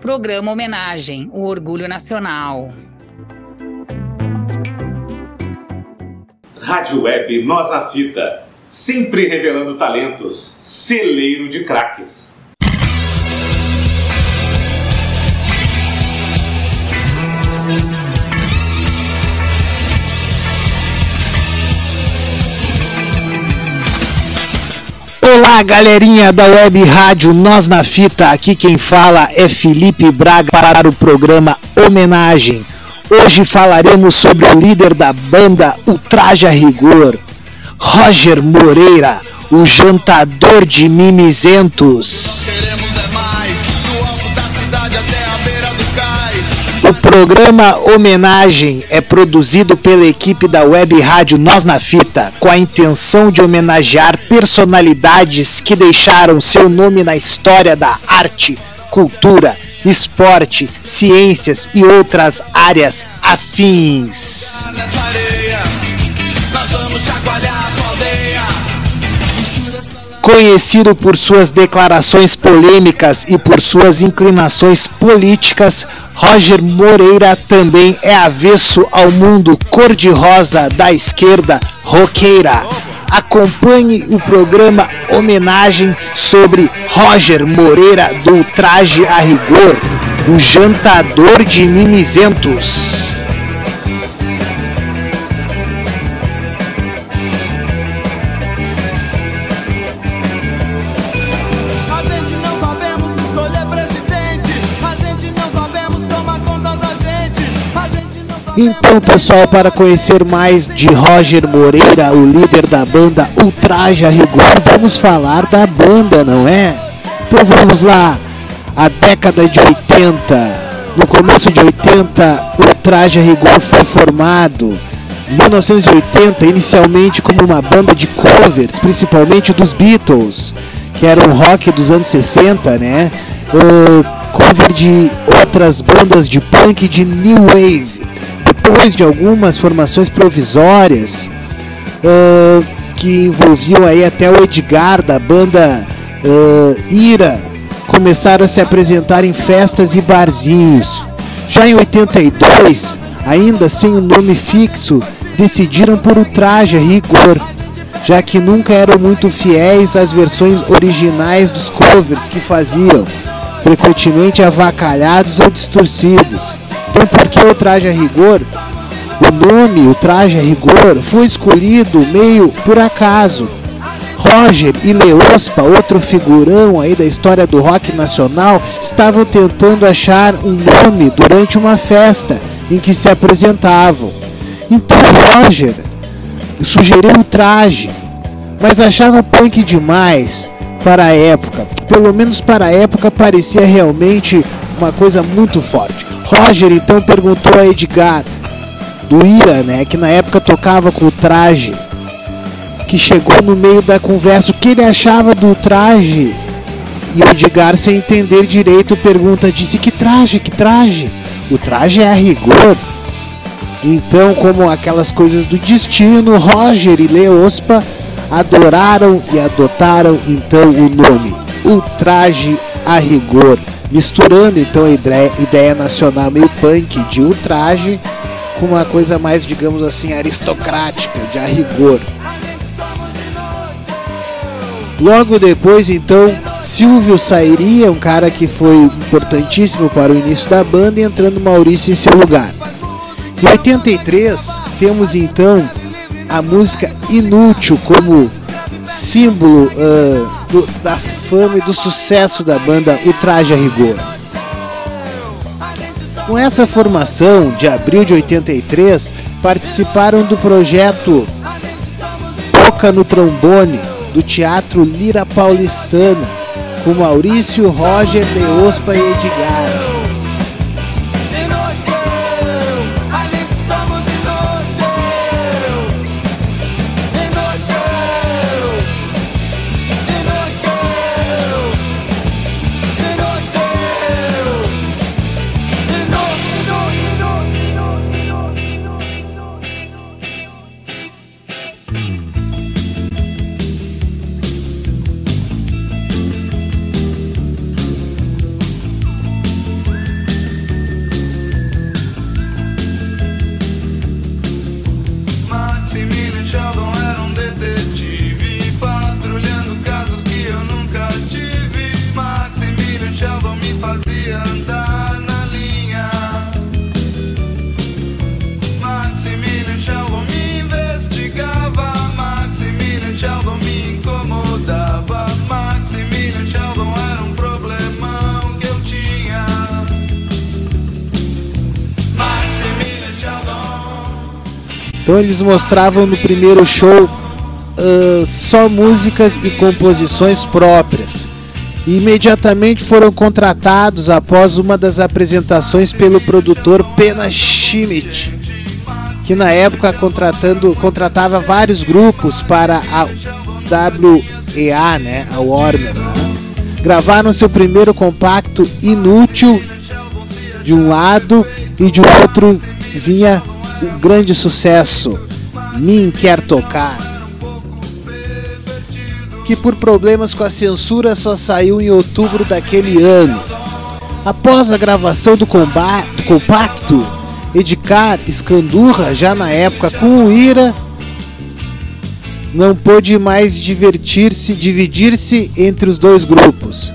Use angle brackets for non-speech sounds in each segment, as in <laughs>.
Programa Homenagem, o Orgulho Nacional. Rádio Web Nós na Fita, sempre revelando talentos, celeiro de craques. Olá, galerinha da Web Rádio Nós na Fita. Aqui quem fala é Felipe Braga para o programa Homenagem. Hoje falaremos sobre o líder da banda Ultraja Rigor, Roger Moreira, o jantador de mimizentos. Programa Homenagem é produzido pela equipe da Web Rádio Nós na Fita, com a intenção de homenagear personalidades que deixaram seu nome na história da arte, cultura, esporte, ciências e outras áreas afins. Conhecido por suas declarações polêmicas e por suas inclinações políticas, Roger Moreira também é avesso ao mundo cor-de-rosa da esquerda roqueira. Acompanhe o programa Homenagem sobre Roger Moreira do Traje a Rigor, o jantador de mimizentos. Então, pessoal, para conhecer mais de Roger Moreira, o líder da banda Ultraja Rigor, vamos falar da banda, não é? Então vamos lá. A década de 80. No começo de 80, o Ultraja Rigor foi formado. 1980, inicialmente como uma banda de covers, principalmente dos Beatles, que era um rock dos anos 60, né? Uh, cover de outras bandas de punk de New Wave depois de algumas formações provisórias uh, que envolviam aí até o Edgar da banda uh, Ira, começaram a se apresentar em festas e barzinhos. Já em 82, ainda sem um nome fixo, decidiram por ultraje rigor, já que nunca eram muito fiéis às versões originais dos covers que faziam, frequentemente avacalhados ou distorcidos. Então, por que o traje a rigor? O nome, o traje a rigor, foi escolhido meio por acaso. Roger e Leospa, outro figurão aí da história do rock nacional, estavam tentando achar um nome durante uma festa em que se apresentavam. Então Roger sugeriu o traje, mas achava punk demais para a época. Pelo menos para a época parecia realmente uma coisa muito forte. Roger então perguntou a Edgar do Ira, né, que na época tocava com o traje, que chegou no meio da conversa o que ele achava do traje. E o Edgar, sem entender direito, pergunta: disse que traje, que traje? O traje é a rigor. Então, como aquelas coisas do destino, Roger e Leospa adoraram e adotaram então o nome, o traje a rigor misturando então a ideia, nacional meio punk de ultraje com uma coisa mais, digamos assim, aristocrática, de rigor. Logo depois, então, Silvio sairia, um cara que foi importantíssimo para o início da banda, entrando Maurício em seu lugar. Em 83, temos então a música Inútil como símbolo uh, do, da fama e do sucesso da banda Ultraje a Rigor. Com essa formação, de abril de 83, participaram do projeto Toca no Trombone, do Teatro Lira Paulistana, com Maurício, Roger, Leospa e Edgar. Então eles mostravam no primeiro show uh, só músicas e composições próprias. E imediatamente foram contratados após uma das apresentações pelo produtor Pena Schmidt, que na época contratando, contratava vários grupos para a WEA, né, a Warner. Gravaram seu primeiro compacto Inútil de um lado e de outro vinha o grande sucesso Min Quer Tocar que por problemas com a censura só saiu em outubro daquele ano. Após a gravação do, do compacto, Edgar Escandurra, já na época com o Ira, não pôde mais divertir-se, dividir-se entre os dois grupos.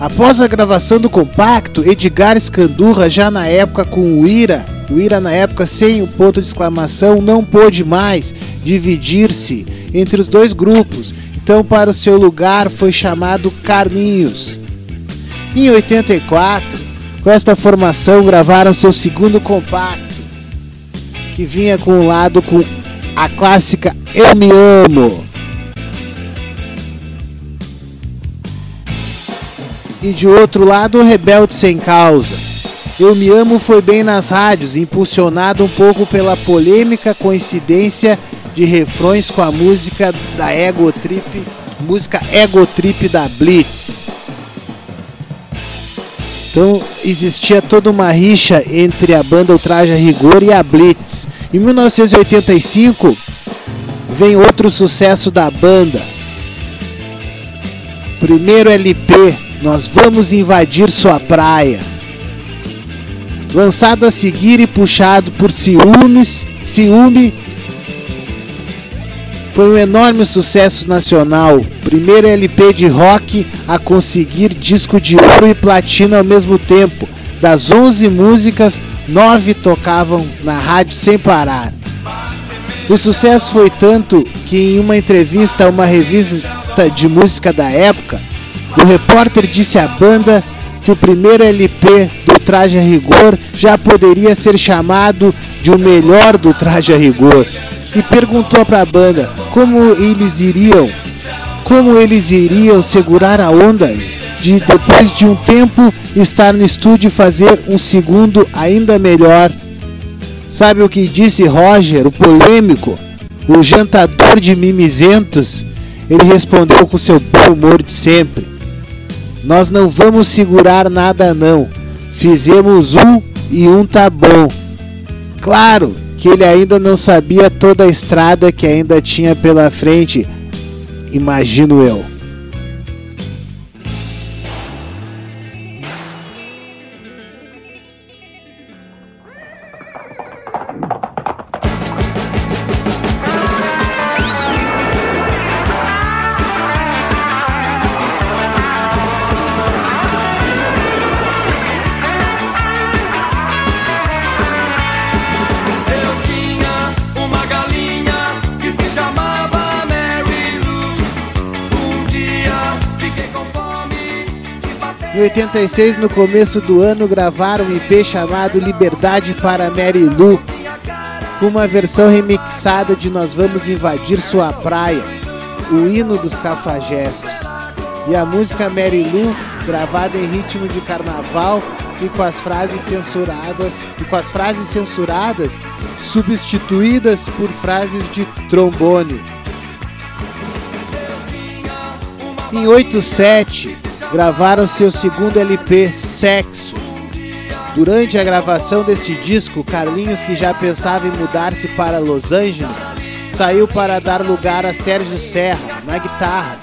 Após a gravação do compacto, Edgar Escandurra, já na época com o Ira, o Ira na época sem o ponto de exclamação, não pôde mais dividir-se entre os dois grupos, então para o seu lugar foi chamado Carlinhos. Em 84, com esta formação gravaram seu segundo compacto, que vinha com um lado com a clássica Eu Me Amo. E de outro lado Rebelde Sem Causa. Eu Me Amo foi bem nas rádios, impulsionado um pouco pela polêmica coincidência de refrões com a música da Ego Trip, música Ego Trip da Blitz. Então existia toda uma rixa entre a banda Ultraja Rigor e a Blitz. Em 1985 vem outro sucesso da banda. Primeiro LP nós vamos invadir sua praia. Lançado a seguir e puxado por ciúmes, ciúme, foi um enorme sucesso nacional. Primeiro LP de rock a conseguir disco de ouro e platina ao mesmo tempo. Das 11 músicas, 9 tocavam na rádio sem parar. O sucesso foi tanto que em uma entrevista a uma revista de música da época, o repórter disse à banda que o primeiro LP do Traje a Rigor já poderia ser chamado de o melhor do Traje a Rigor e perguntou para a banda como eles iriam, como eles iriam segurar a onda de depois de um tempo estar no estúdio e fazer um segundo ainda melhor. Sabe o que disse Roger, o polêmico, o jantador de mimizentos? Ele respondeu com seu bom humor de sempre. Nós não vamos segurar nada não. Fizemos um e um tá bom. Claro que ele ainda não sabia toda a estrada que ainda tinha pela frente, imagino eu. 86, no começo do ano, gravaram um IP chamado Liberdade para Mary Lou, com uma versão remixada de Nós Vamos Invadir Sua Praia, o hino dos cafajestes. E a música Mary Lou, gravada em ritmo de carnaval e com as frases censuradas e com as frases censuradas substituídas por frases de trombone. Em 87, gravaram seu segundo LP, Sexo. Durante a gravação deste disco, Carlinhos, que já pensava em mudar-se para Los Angeles, saiu para dar lugar a Sérgio Serra na guitarra.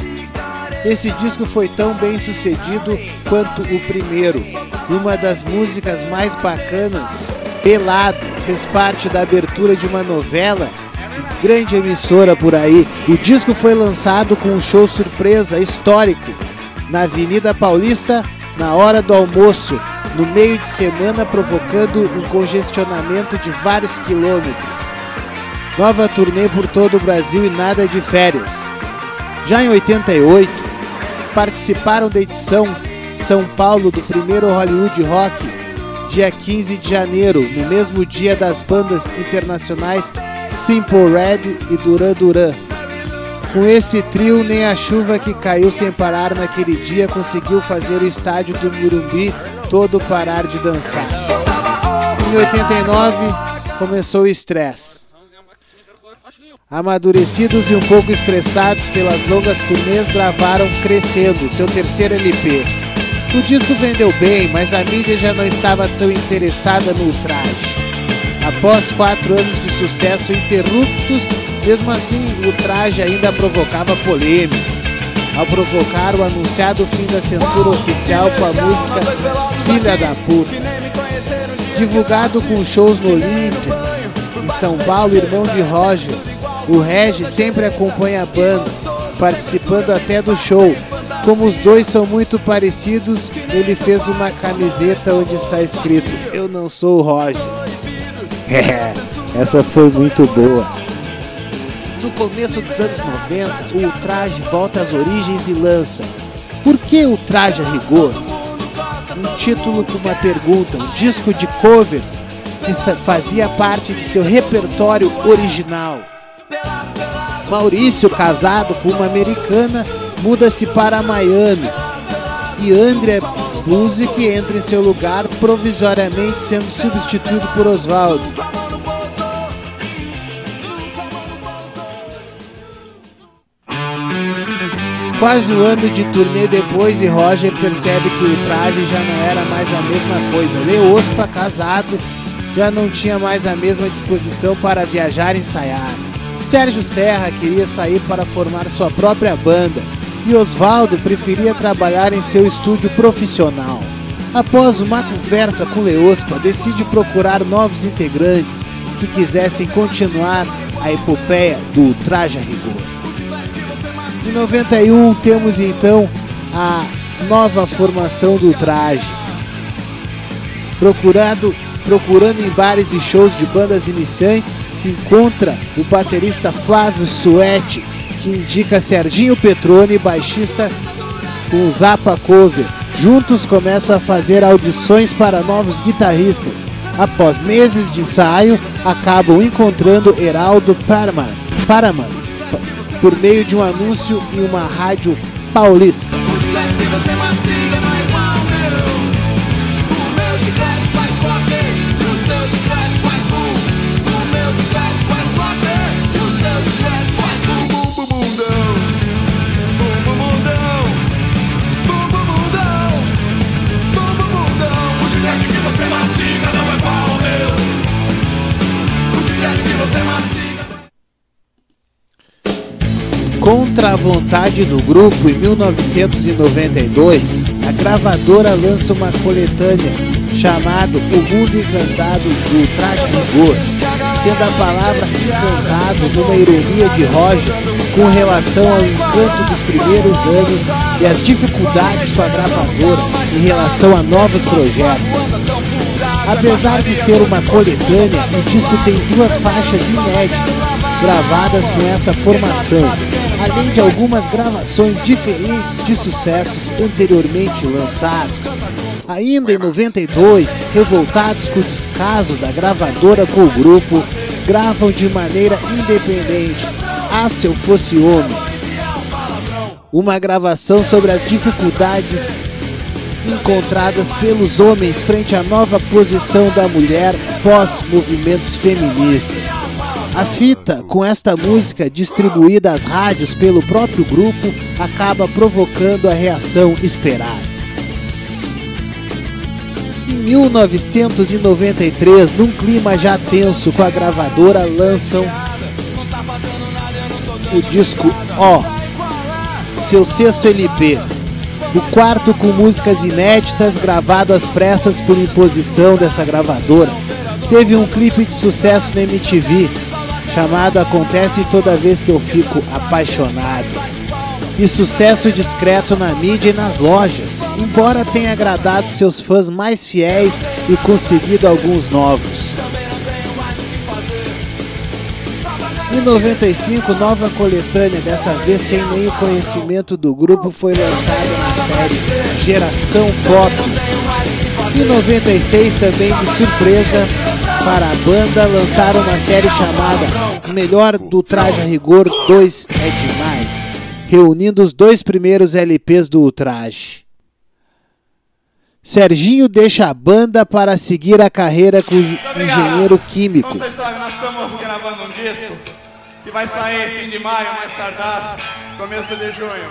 Esse disco foi tão bem sucedido quanto o primeiro. Uma das músicas mais bacanas, Pelado, fez parte da abertura de uma novela de grande emissora por aí. O disco foi lançado com um show surpresa histórico na Avenida Paulista na hora do almoço, no meio de semana, provocando um congestionamento de vários quilômetros. Nova turnê por todo o Brasil e nada de férias. Já em 88, participaram da edição São Paulo do primeiro Hollywood Rock dia 15 de janeiro, no mesmo dia das bandas internacionais Simple Red e Duran Duran. Com esse trio, nem a chuva que caiu sem parar naquele dia conseguiu fazer o estádio do Murumbi todo parar de dançar. Em 89, começou o estresse. Amadurecidos e um pouco estressados pelas longas turnês, gravaram Crescendo, seu terceiro LP. O disco vendeu bem, mas a mídia já não estava tão interessada no traje. Após quatro anos de sucesso interruptos, mesmo assim o traje ainda provocava polêmica. Ao provocar o anunciado fim da censura oficial com a música Filha da Puta. Divulgado com shows no Olímpia, em São Paulo, irmão de Roger, o Regi sempre acompanha a banda, participando até do show. Como os dois são muito parecidos, ele fez uma camiseta onde está escrito Eu não sou o Roger. <laughs> Essa foi muito boa. No começo dos anos 90, o traje volta às origens e lança Por que o traje a rigor? Um título com uma pergunta, um disco de covers que fazia parte de seu repertório original. Maurício, casado com uma americana, muda-se para Miami e André Buzik entra em seu lugar, provisoriamente sendo substituído por Oswaldo. Quase um ano de turnê depois e Roger percebe que o traje já não era mais a mesma coisa. Leospa, casado, já não tinha mais a mesma disposição para viajar e ensaiar. Sérgio Serra queria sair para formar sua própria banda e Oswaldo preferia trabalhar em seu estúdio profissional. Após uma conversa com Leospa, decide procurar novos integrantes que quisessem continuar a epopeia do Traja Rigor. Em 91 temos então a nova formação do Traje. Procurado, procurando em bares e shows de bandas iniciantes, encontra o baterista Flávio Suete, que indica Serginho Petrone, baixista com Zappa Cover. Juntos começam a fazer audições para novos guitarristas. Após meses de ensaio, acabam encontrando Heraldo Paraman, Paraman por meio de um anúncio em uma rádio paulista. Contra a vontade do grupo, em 1992, a gravadora lança uma coletânea chamada O Mundo Encantado do Traje Rigor, sendo a palavra encantado uma ironia de Roger com relação ao encanto dos primeiros anos e as dificuldades com a gravadora em relação a novos projetos. Apesar de ser uma coletânea, o disco tem duas faixas inéditas gravadas com esta formação, além de algumas gravações diferentes de sucessos anteriormente lançados. Ainda em 92, revoltados com o descaso da gravadora com o grupo, gravam de maneira independente Ah Se Eu Fosse Homem, uma gravação sobre as dificuldades encontradas pelos homens frente à nova posição da mulher pós movimentos feministas. A fita, com esta música distribuída às rádios pelo próprio grupo, acaba provocando a reação esperada. Em 1993, num clima já tenso com a gravadora, lançam o disco O, seu sexto LP, o quarto com músicas inéditas gravado às pressas por imposição dessa gravadora. Teve um clipe de sucesso na MTV, chamado Acontece Toda Vez Que Eu Fico Apaixonado. E sucesso discreto na mídia e nas lojas, embora tenha agradado seus fãs mais fiéis e conseguido alguns novos. Em 95, nova coletânea, dessa vez sem nenhum conhecimento do grupo, foi lançada na série Geração Pop. Em 96, também de surpresa para a banda, lançaram uma série chamada Melhor do Traje a Rigor 2 é Demais, reunindo os dois primeiros LPs do Ultraje. Serginho deixa a banda para seguir a carreira com engenheiro químico. Como vocês sabem, nós estamos gravando um disco que vai sair fim de maio, mais tardar, começo de junho.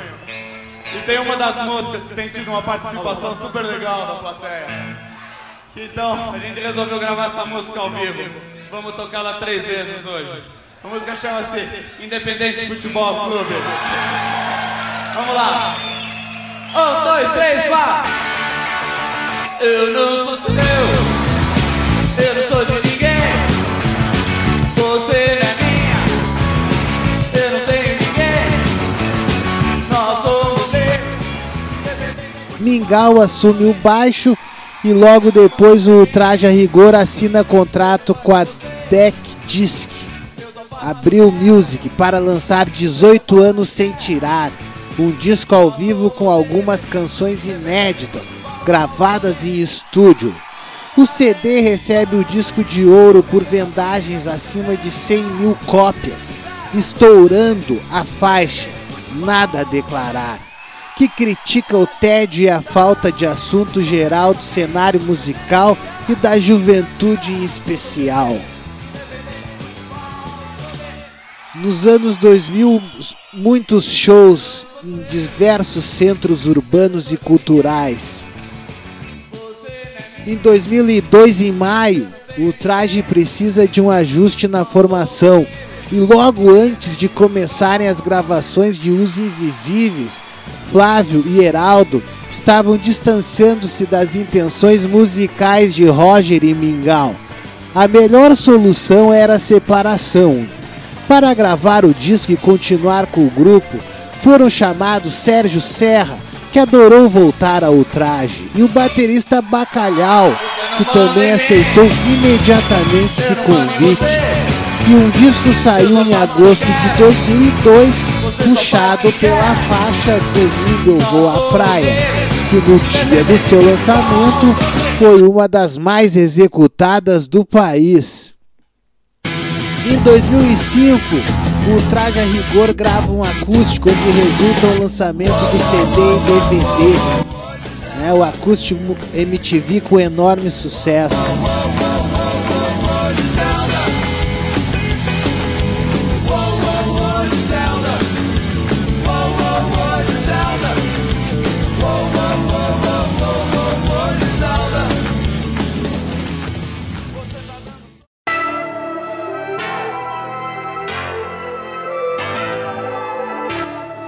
E tem uma das músicas que tem tido uma participação super legal da plateia. Então, a gente resolveu gravar essa música ao vivo. Vamos tocá-la três vezes hoje. A música chama-se Independente Futebol Clube. Vamos lá. Um, dois, três, vá! Eu não sou seu, eu não sou de ninguém. Você é minha, eu não tenho ninguém. Nós somos. Mingau assume o baixo e logo depois o Traje a Rigor assina contrato com a Deck Disc, Abril Music, para lançar 18 anos sem tirar, um disco ao vivo com algumas canções inéditas, gravadas em estúdio. O CD recebe o disco de ouro por vendagens acima de 100 mil cópias, estourando a faixa. Nada a Declarar, que critica o tédio e a falta de assunto geral do cenário musical e da juventude em especial. Nos anos 2000, muitos shows em diversos centros urbanos e culturais. Em 2002, em maio, o traje precisa de um ajuste na formação. E logo antes de começarem as gravações de Os Invisíveis, Flávio e Heraldo estavam distanciando-se das intenções musicais de Roger e Mingau. A melhor solução era a separação. Para gravar o disco e continuar com o grupo, foram chamados Sérgio Serra, que adorou voltar ao traje, e o baterista Bacalhau, que também aceitou imediatamente esse convite. E um disco saiu em agosto de 2002, puxado pela faixa Domingo Eu Vou à Praia, que no dia do seu lançamento foi uma das mais executadas do país. Em 2005, o Traje a Rigor grava um acústico onde resulta o lançamento do CD e DVD. Né, o acústico MTV com enorme sucesso.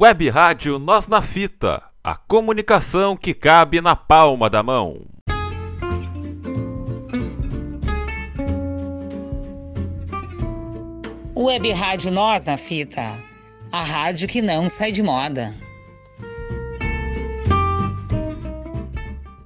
Web Rádio Nós na Fita, a comunicação que cabe na palma da mão. Web Rádio Nós na Fita, a rádio que não sai de moda.